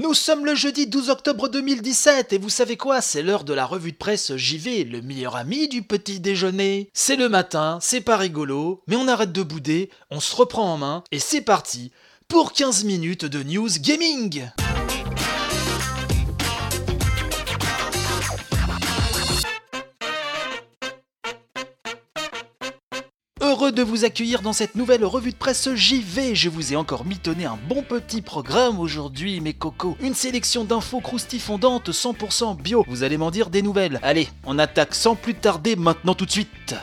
Nous sommes le jeudi 12 octobre 2017 et vous savez quoi C'est l'heure de la revue de presse JV, le meilleur ami du petit déjeuner. C'est le matin, c'est pas rigolo, mais on arrête de bouder, on se reprend en main et c'est parti pour 15 minutes de news gaming. Heureux de vous accueillir dans cette nouvelle revue de presse JV. Je vous ai encore mitonné un bon petit programme aujourd'hui, mes cocos. Une sélection d'infos croustifondantes 100% bio. Vous allez m'en dire des nouvelles. Allez, on attaque sans plus tarder maintenant tout de suite.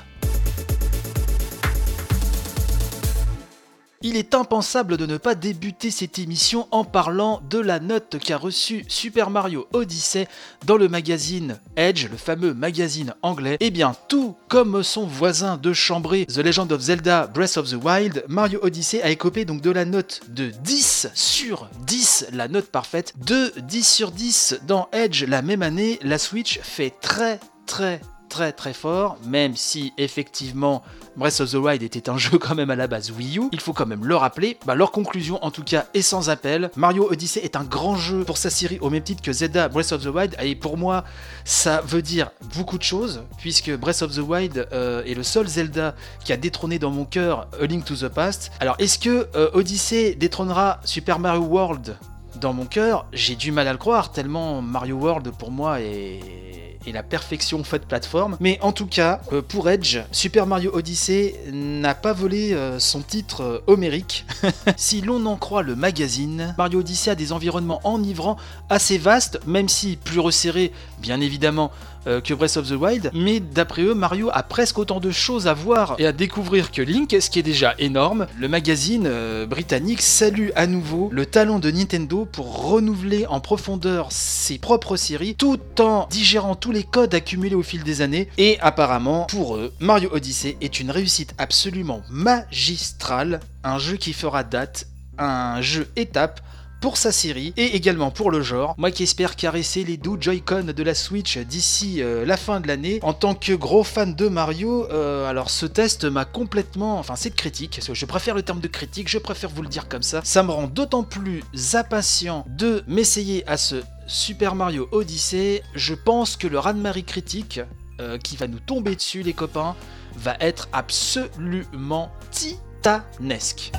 Il est impensable de ne pas débuter cette émission en parlant de la note qu'a reçue Super Mario Odyssey dans le magazine Edge, le fameux magazine anglais. Eh bien, tout comme son voisin de chambrée The Legend of Zelda Breath of the Wild, Mario Odyssey a écopé donc de la note de 10 sur 10, la note parfaite, de 10 sur 10 dans Edge la même année. La Switch fait très très très très fort, même si effectivement Breath of the Wild était un jeu quand même à la base Wii U, il faut quand même le rappeler, bah, leur conclusion en tout cas est sans appel. Mario Odyssey est un grand jeu pour sa série au même titre que Zelda Breath of the Wild, et pour moi ça veut dire beaucoup de choses, puisque Breath of the Wild euh, est le seul Zelda qui a détrôné dans mon cœur A Link to the Past. Alors est-ce que euh, Odyssey détrônera Super Mario World dans mon cœur? J'ai du mal à le croire, tellement Mario World pour moi est et la perfection faite plateforme. Mais en tout cas, euh, pour Edge, Super Mario Odyssey n'a pas volé euh, son titre euh, homérique. si l'on en croit le magazine, Mario Odyssey a des environnements enivrants assez vastes, même si plus resserrés, bien évidemment, que Breath of the Wild, mais d'après eux, Mario a presque autant de choses à voir et à découvrir que Link, ce qui est déjà énorme. Le magazine britannique salue à nouveau le talent de Nintendo pour renouveler en profondeur ses propres séries, tout en digérant tous les codes accumulés au fil des années. Et apparemment, pour eux, Mario Odyssey est une réussite absolument magistrale, un jeu qui fera date, un jeu étape pour sa série et également pour le genre. Moi qui espère caresser les doux Joy-Con de la Switch d'ici euh, la fin de l'année, en tant que gros fan de Mario, euh, alors ce test m'a complètement, enfin c'est de critique, je préfère le terme de critique, je préfère vous le dire comme ça. Ça me rend d'autant plus impatient de m'essayer à ce Super Mario Odyssey, je pense que le raz-de-marée critique euh, qui va nous tomber dessus, les copains, va être absolument titanesque.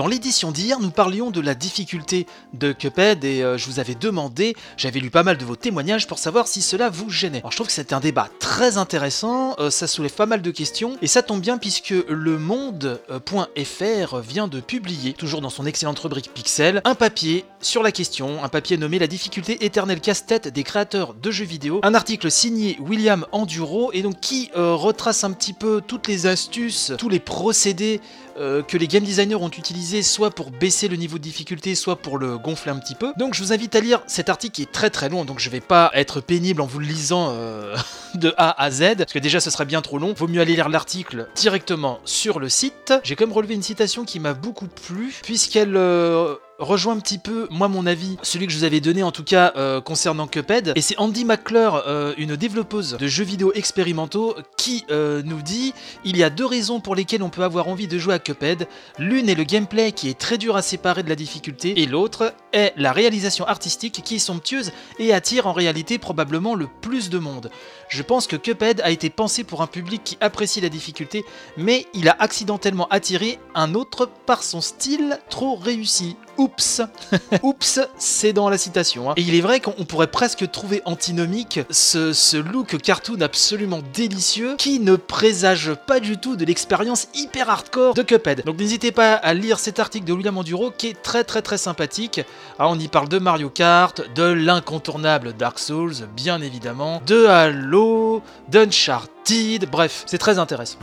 Dans l'édition d'hier, nous parlions de la difficulté de Cuphead et euh, je vous avais demandé, j'avais lu pas mal de vos témoignages pour savoir si cela vous gênait. Alors je trouve que c'était un débat très intéressant, euh, ça soulève pas mal de questions et ça tombe bien puisque le monde.fr vient de publier, toujours dans son excellente rubrique Pixel, un papier sur la question, un papier nommé La difficulté éternelle casse-tête des créateurs de jeux vidéo, un article signé William Enduro et donc qui euh, retrace un petit peu toutes les astuces, tous les procédés euh, que les game designers ont utilisé soit pour baisser le niveau de difficulté, soit pour le gonfler un petit peu. Donc je vous invite à lire cet article qui est très très long, donc je vais pas être pénible en vous le lisant euh, de A à Z, parce que déjà ce serait bien trop long. Vaut mieux aller lire l'article directement sur le site. J'ai quand même relevé une citation qui m'a beaucoup plu, puisqu'elle... Euh, rejoint un petit peu, moi, mon avis, celui que je vous avais donné en tout cas euh, concernant Cuphead. Et c'est Andy McClure, euh, une développeuse de jeux vidéo expérimentaux, qui euh, nous dit il y a deux raisons pour lesquelles on peut avoir envie de jouer à Cuphead. L'une est le gameplay qui est très dur à séparer de la difficulté, et l'autre est la réalisation artistique qui est somptueuse et attire en réalité probablement le plus de monde. Je pense que Cuphead a été pensé pour un public qui apprécie la difficulté, mais il a accidentellement attiré un autre par son style trop réussi. Oups Oups, c'est dans la citation. Hein. Et il est vrai qu'on pourrait presque trouver antinomique ce, look cartoon absolument délicieux qui ne présage pas du tout de l'expérience hyper hardcore de Cuphead. Donc n'hésitez pas à lire cet article de William Enduro qui est très très très sympathique. Ah, on y parle de Mario Kart, de l'incontournable Dark Souls, bien évidemment, de Halo, d'Uncharted, bref, c'est très intéressant.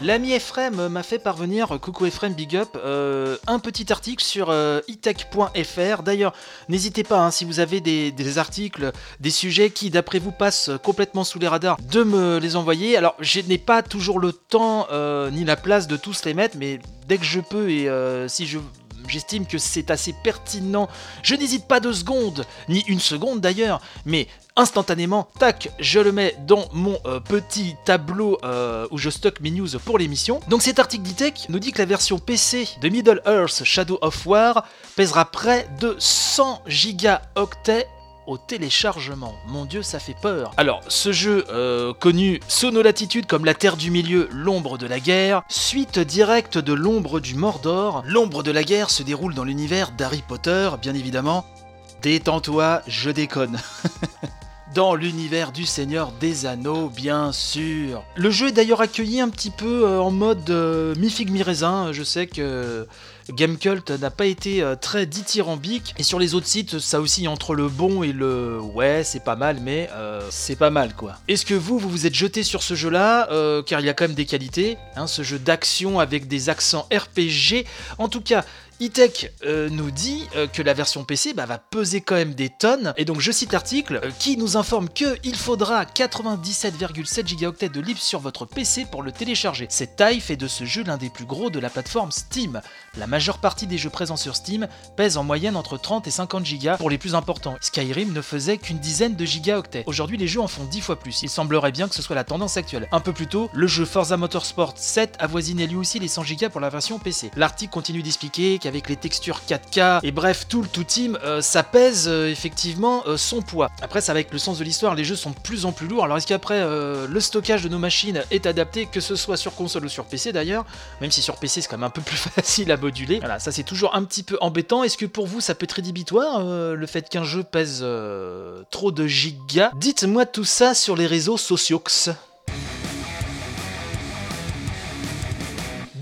L'ami Ephraim m'a fait parvenir, coucou Ephraim, big up, euh, un petit article sur euh, itech.fr. D'ailleurs, n'hésitez pas, hein, si vous avez des, des articles, des sujets qui d'après vous passent complètement sous les radars, de me les envoyer. Alors, je n'ai pas toujours le temps euh, ni la place de tous les mettre, mais dès que je peux et euh, si je j'estime que c'est assez pertinent. Je n'hésite pas deux secondes, ni une seconde d'ailleurs, mais instantanément, tac, je le mets dans mon euh, petit tableau euh, où je stocke mes news pour l'émission. Donc cet article d'Itech nous dit que la version PC de Middle Earth Shadow of War pèsera près de 100 gigaoctets au téléchargement. Mon dieu, ça fait peur. Alors, ce jeu, euh, connu sous nos latitudes comme la Terre du Milieu, l'ombre de la guerre, suite directe de l'ombre du Mordor, l'ombre de la guerre se déroule dans l'univers d'Harry Potter, bien évidemment. Détends-toi, je déconne. dans l'univers du Seigneur des Anneaux, bien sûr. Le jeu est d'ailleurs accueilli un petit peu euh, en mode euh, mi-figue mi-raisin. Je sais que Gamecult n'a pas été euh, très dithyrambique. Et sur les autres sites, ça aussi entre le bon et le ouais, c'est pas mal, mais euh, c'est pas mal quoi. Est-ce que vous, vous êtes jeté sur ce jeu-là? Car il y a quand même des qualités. Hein, ce jeu d'action avec des accents RPG. En tout cas, Euh, nous dit euh, que la version PC bah, va peser quand même des tonnes. Et donc je cite l'article euh, qui nous informe qu'il faudra 97,7 Go de libre sur votre PC pour le télécharger. Cette taille fait de ce jeu l'un des plus gros de la plateforme Steam. La majeure partie des jeux présents sur Steam pèsent en moyenne entre 30 et 50 Go pour les plus importants. Skyrim ne faisait qu'une dizaine de gigaoctets. Aujourd'hui les jeux en font 10 fois plus. Il semblerait bien que ce soit la tendance actuelle. Un peu plus tôt, le jeu Forza Motorsport 7 avoisinait lui aussi les 100 Go pour la version PC. L'article continue d'expliquer avec les textures 4K et bref tout le tout team, euh, ça pèse euh, effectivement euh, son poids. Après ça avec le sens de l'histoire, les jeux sont de plus en plus lourds. Alors est-ce qu'après le stockage de nos machines est adapté, que ce soit sur console ou sur PC d'ailleurs, même si sur PC c'est quand même un peu plus facile à moduler. Voilà, ça c'est toujours un petit peu embêtant. Est-ce que pour vous ça peut être rédhibitoire le fait qu'un jeu pèse trop de gigas? Dites-moi tout ça sur les réseaux sociaux.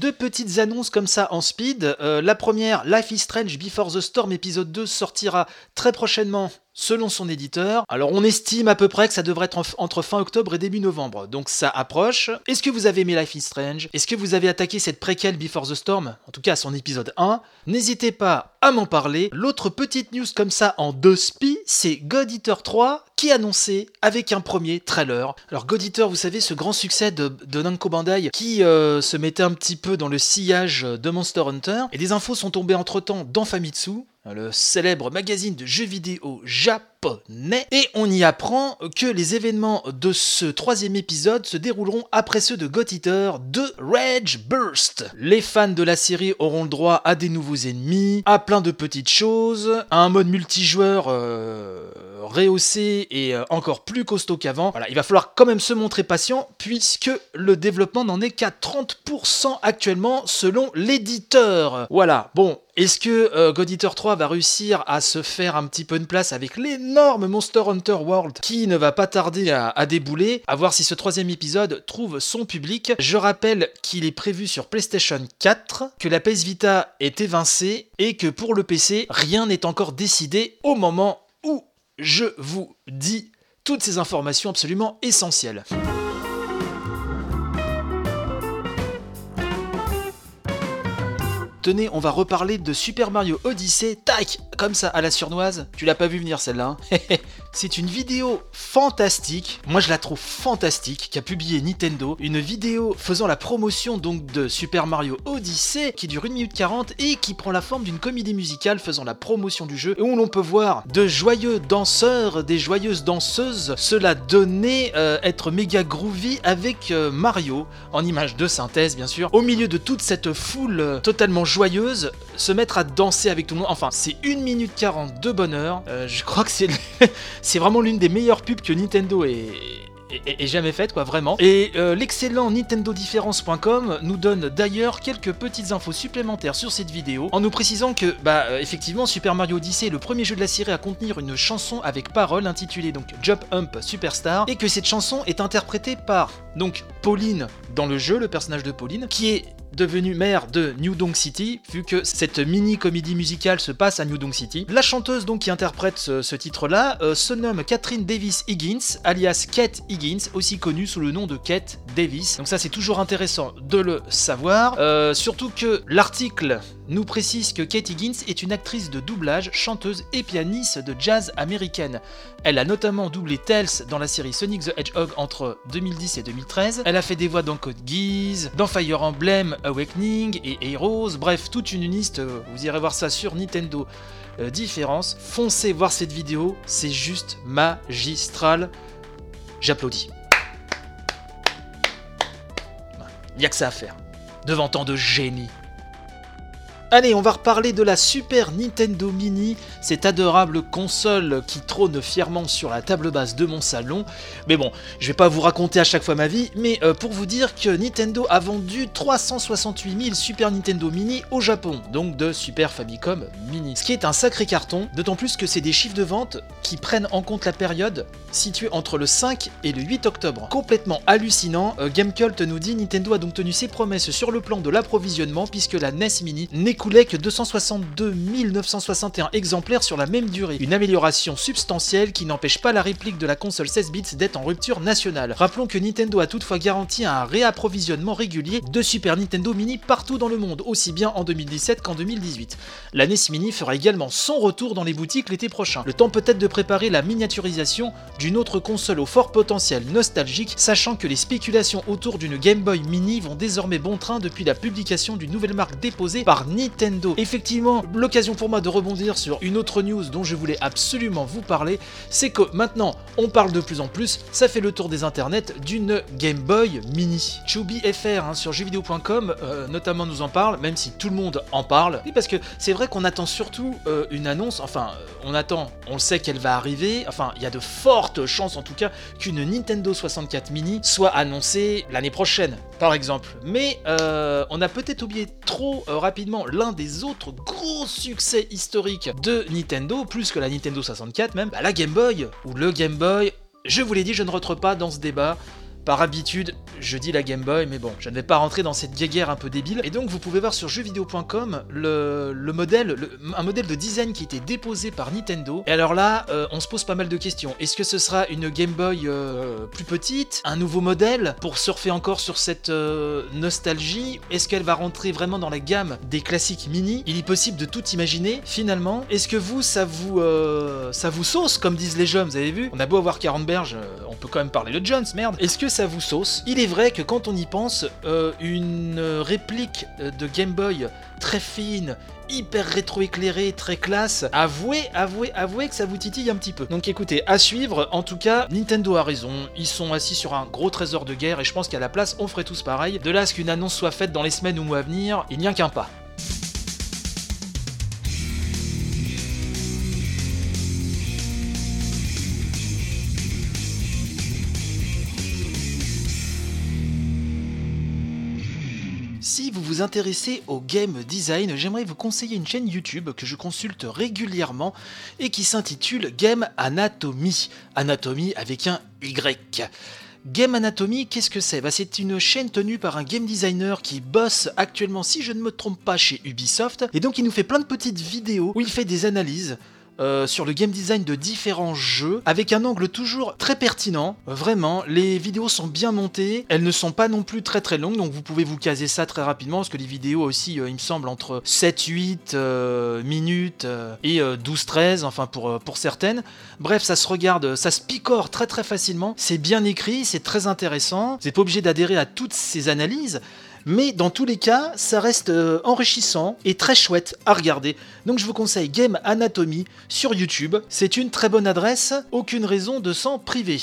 Deux petites annonces comme ça en speed. Euh, la première, Life is Strange Before the Storm épisode 2 sortira très prochainement selon son éditeur. Alors on estime à peu près que ça devrait être entre fin octobre et début novembre, donc ça approche. Est-ce que vous avez aimé Life is Strange? Est-ce que vous avez attaqué cette préquelle Before the Storm? En tout cas son épisode 1 N'hésitez pas à m'en parler. L'autre petite news comme ça en deux spi, c'est God Eater 3 qui est annoncé avec un premier trailer. Alors God vous savez, ce grand succès de, de Bandai qui euh, se mettait un petit peu dans le sillage de Monster Hunter, et des infos sont tombées entre-temps dans Famitsu, le célèbre magazine de jeux vidéo japonais, et on y apprend que les événements de ce troisième épisode se dérouleront après ceux de God de Rage Burst. Les fans de la série auront le droit à des nouveaux ennemis, à plein de petites choses, à un mode multijoueur euh, rehaussé et euh, encore plus costaud qu'avant. Voilà, il va falloir quand même se montrer patient puisque le développement n'en est qu'à 30% actuellement selon l'éditeur. Voilà, bon, est-ce que euh, God Eater 3 va réussir à se faire un petit peu une place avec l'énorme Monster Hunter World qui ne va pas tarder à, débouler? À voir si ce troisième épisode trouve son public. Je rappelle qu'il est prévu sur PlayStation 4, que la PS Vita est évincée et que pour le PC, rien n'est encore décidé au moment je vous dis toutes ces informations absolument essentielles. On va reparler de Super Mario Odyssey, tac, comme ça, à la surnoise. Tu l'as pas vu venir celle-là. Hein C'est une vidéo fantastique, moi je la trouve fantastique, qu'a publié Nintendo. Une vidéo faisant la promotion donc de Super Mario Odyssey, qui dure 1 minute 40 et qui prend la forme d'une comédie musicale faisant la promotion du jeu, et où l'on peut voir de joyeux danseurs, des joyeuses danseuses, cela donner euh, être méga groovy avec euh, Mario, en image de synthèse bien sûr, au milieu de toute cette foule euh, totalement joyeuse, se mettre à danser avec tout le monde. Enfin, c'est 1 minute 40 de bonheur. Euh, je crois que c'est vraiment l'une des meilleures pubs que Nintendo ait, jamais faite, quoi, vraiment. Et euh, l'excellent NintendoDifference.com nous donne d'ailleurs quelques petites infos supplémentaires sur cette vidéo, en nous précisant que, bah, euh, effectivement, Super Mario Odyssey est le premier jeu de la série à contenir une chanson avec parole intitulée donc Jump Hump Superstar, et que cette chanson est interprétée par, donc, Pauline dans le jeu, le personnage de Pauline, qui est devenue maire de New Donk City, vu que cette mini-comédie musicale se passe à New Donk City. La chanteuse donc qui interprète ce, titre-là euh, se nomme Catherine Davis Higgins, alias Kate Higgins, aussi connue sous le nom de Kate Davis. Donc ça c'est toujours intéressant de le savoir, euh, surtout que l'article nous précise que Kate Higgins est une actrice de doublage, chanteuse et pianiste de jazz américaine. Elle a notamment doublé Tails dans la série Sonic the Hedgehog entre 2010 et 2013. Elle a fait des voix dans Code Geass, dans Fire Emblem Awakening et Heroes, bref, toute une liste, euh, vous irez voir ça sur Nintendo euh, Différence. Foncez voir cette vidéo, c'est juste magistral. J'applaudis. Il n'y a que ça à faire. Devant tant de génie. Allez, on va reparler de la Super Nintendo Mini, cette adorable console qui trône fièrement sur la table basse de mon salon. Mais bon, je vais pas vous raconter à chaque fois ma vie, mais euh, pour vous dire que Nintendo a vendu 368 000 Super Nintendo Mini au Japon, donc de Super Famicom Mini. Ce qui est un sacré carton, d'autant plus que c'est des chiffres de vente qui prennent en compte la période située entre le 5 et le 8 octobre. Complètement hallucinant, euh, Gamecult nous dit Nintendo a donc tenu ses promesses sur le plan de l'approvisionnement puisque la NES Mini n'est n'écoulait que 262 961 exemplaires sur la même durée. Une amélioration substantielle qui n'empêche pas la réplique de la console 16 bits d'être en rupture nationale. Rappelons que Nintendo a toutefois garanti un réapprovisionnement régulier de Super Nintendo Mini partout dans le monde, aussi bien en 2017 qu'en 2018. La NES Mini fera également son retour dans les boutiques l'été prochain. Le temps peut-être de préparer la miniaturisation d'une autre console au fort potentiel nostalgique, sachant que les spéculations autour d'une Game Boy Mini vont désormais bon train depuis la publication d'une nouvelle marque déposée par Nintendo Nintendo. Effectivement, l'occasion pour moi de rebondir sur une autre news dont je voulais absolument vous parler, c'est que maintenant on parle de plus en plus, ça fait le tour des internets, d'une Game Boy Mini. ChubbyFR hein, sur jeuxvideo.com euh, notamment nous en parle, même si tout le monde en parle. Oui, parce que c'est vrai qu'on attend surtout euh, une annonce, enfin euh, on attend, on sait qu'elle va arriver, enfin il y a de fortes chances en tout cas qu'une Nintendo 64 Mini soit annoncée l'année prochaine, par exemple. Mais on a peut-être oublié trop rapidement l'un des autres gros succès historiques de Nintendo, plus que la Nintendo 64 même, bah, la Game Boy, ou le Game Boy. Je vous l'ai dit, je ne rentre pas dans ce débat. Par habitude, je dis la Game Boy, mais bon, je ne vais pas rentrer dans cette guéguerre un peu débile. Et donc, vous pouvez voir sur jeuxvideo.com le, le, modèle, un modèle de design qui était déposé par Nintendo. Et alors là, euh, on se pose pas mal de questions. Est-ce que ce sera une Game Boy euh, plus petite, un nouveau modèle pour surfer encore sur cette euh, nostalgie? Est-ce qu'elle va rentrer vraiment dans la gamme des classiques mini? Il est possible de tout imaginer. Finalement, est-ce que vous, ça vous, ça vous sauce, comme disent les jeunes Vous avez vu? On a beau avoir 40 berges, peut quand même parler de Jones, merde. Est-ce que ça vous sauce? Il est vrai que quand on y pense, euh, une réplique de Game Boy très fine, hyper rétro-éclairée, très classe, avouez, avouez, avouez que ça vous titille un petit peu. Donc écoutez, à suivre, en tout cas, Nintendo a raison, ils sont assis sur un gros trésor de guerre et je pense qu'à la place, on ferait tous pareil. De là à ce qu'une annonce soit faite dans les semaines ou mois à venir, il n'y a qu'un pas. Vous intéressez au game design, j'aimerais vous conseiller une chaîne YouTube que je consulte régulièrement et qui s'intitule Game Anatomy. Anatomy avec un Y. Game Anatomy, qu'est-ce que c'est? Bah, C'est une chaîne tenue par un game designer qui bosse actuellement, si je ne me trompe pas, chez Ubisoft. Et donc il nous fait plein de petites vidéos où il fait des analyses euh, sur le game design de différents jeux avec un angle toujours très pertinent. Vraiment, les vidéos sont bien montées, elles ne sont pas non plus très très longues, donc vous pouvez vous caser ça très rapidement parce que les vidéos aussi, euh, il me semble, entre 7-8 euh, minutes et 12-13, enfin pour, pour certaines. Bref, ça se regarde, ça se picore très très facilement. C'est bien écrit, c'est très intéressant. Vous n'êtes pas obligé d'adhérer à toutes ces analyses mais dans tous les cas, ça reste euh, enrichissant et très chouette à regarder. Donc je vous conseille Game Anatomy sur YouTube. C'est une très bonne adresse, aucune raison de s'en priver.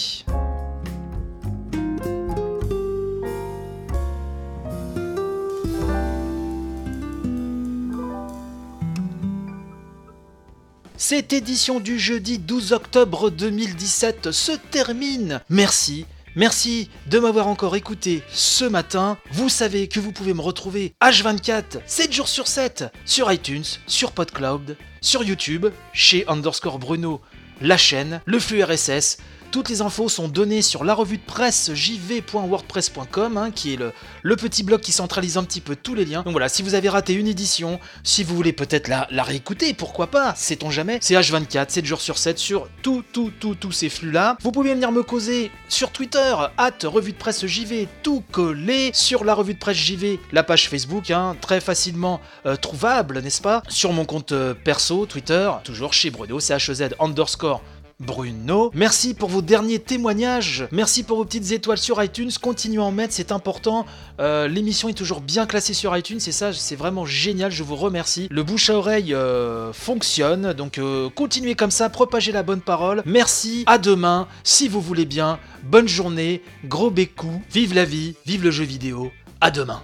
Cette édition du jeudi 12 octobre 2017 se termine. Merci Merci de m'avoir encore écouté ce matin. Vous savez que vous pouvez me retrouver H24, 7 jours sur 7, sur iTunes, sur PodCloud, sur YouTube, chez underscore Bruno, la chaîne, le flux RSS, Toutes les infos sont données sur la revue de presse jv.wordpress.com, hein, qui est le, petit blog qui centralise un petit peu tous les liens. Donc voilà, si vous avez raté une édition, si vous voulez peut-être la, réécouter, pourquoi pas, sait-on jamais, c'est H24, 7 jours sur 7 sur tout, tout, tout, tous ces flux-là. Vous pouvez venir me causer sur Twitter, at revue de presse JV, tout collé, sur la revue de presse JV, la page Facebook, hein, très facilement euh, trouvable, n'est-ce pas? Sur mon compte euh, perso, Twitter, toujours chez Bruno, c'est HZ underscore Bruno. Merci pour vos derniers témoignages. Merci pour vos petites étoiles sur iTunes. Continuez à en mettre, c'est important. Euh, l'émission est toujours bien classée sur iTunes et ça, c'est vraiment génial. Je vous remercie. Le bouche à oreille euh, fonctionne. Donc euh, continuez comme ça, propagez la bonne parole. Merci. À demain, si vous voulez bien. Bonne journée. Gros bécou. Vive la vie. Vive le jeu vidéo. À demain.